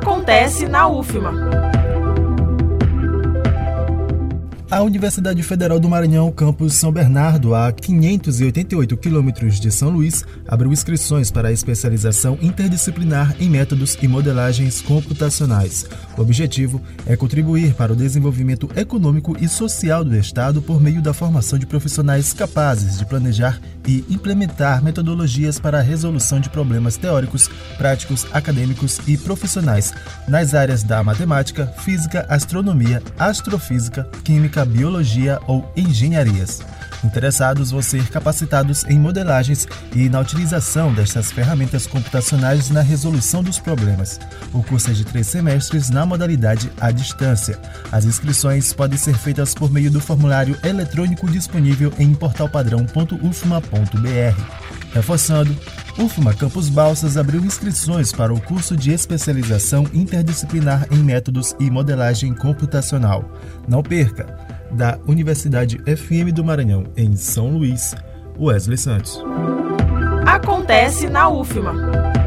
Acontece na UFMA. A Universidade Federal do Maranhão, campus São Bernardo, a 588 quilômetros de São Luís, abriu inscrições para a especialização interdisciplinar em métodos e modelagens computacionais. O objetivo é contribuir para o desenvolvimento econômico e social do Estado por meio da formação de profissionais capazes de planejar e implementar metodologias para a resolução de problemas teóricos, práticos, acadêmicos e profissionais nas áreas da matemática, física, astronomia, astrofísica, química, biologia ou engenharias. Interessados vão ser capacitados em modelagens e na utilização destas ferramentas computacionais na resolução dos problemas. O curso é de três semestres na modalidade à distância. As inscrições podem ser feitas por meio do formulário eletrônico disponível em portalpadrão.ufma.br. Reforçando, UFMA Campus Balsas abriu inscrições para o curso de especialização interdisciplinar em métodos e modelagem computacional. Não perca! Da Universidade FM do Maranhão, em São Luís, Wesley Santos. Acontece na UFMA.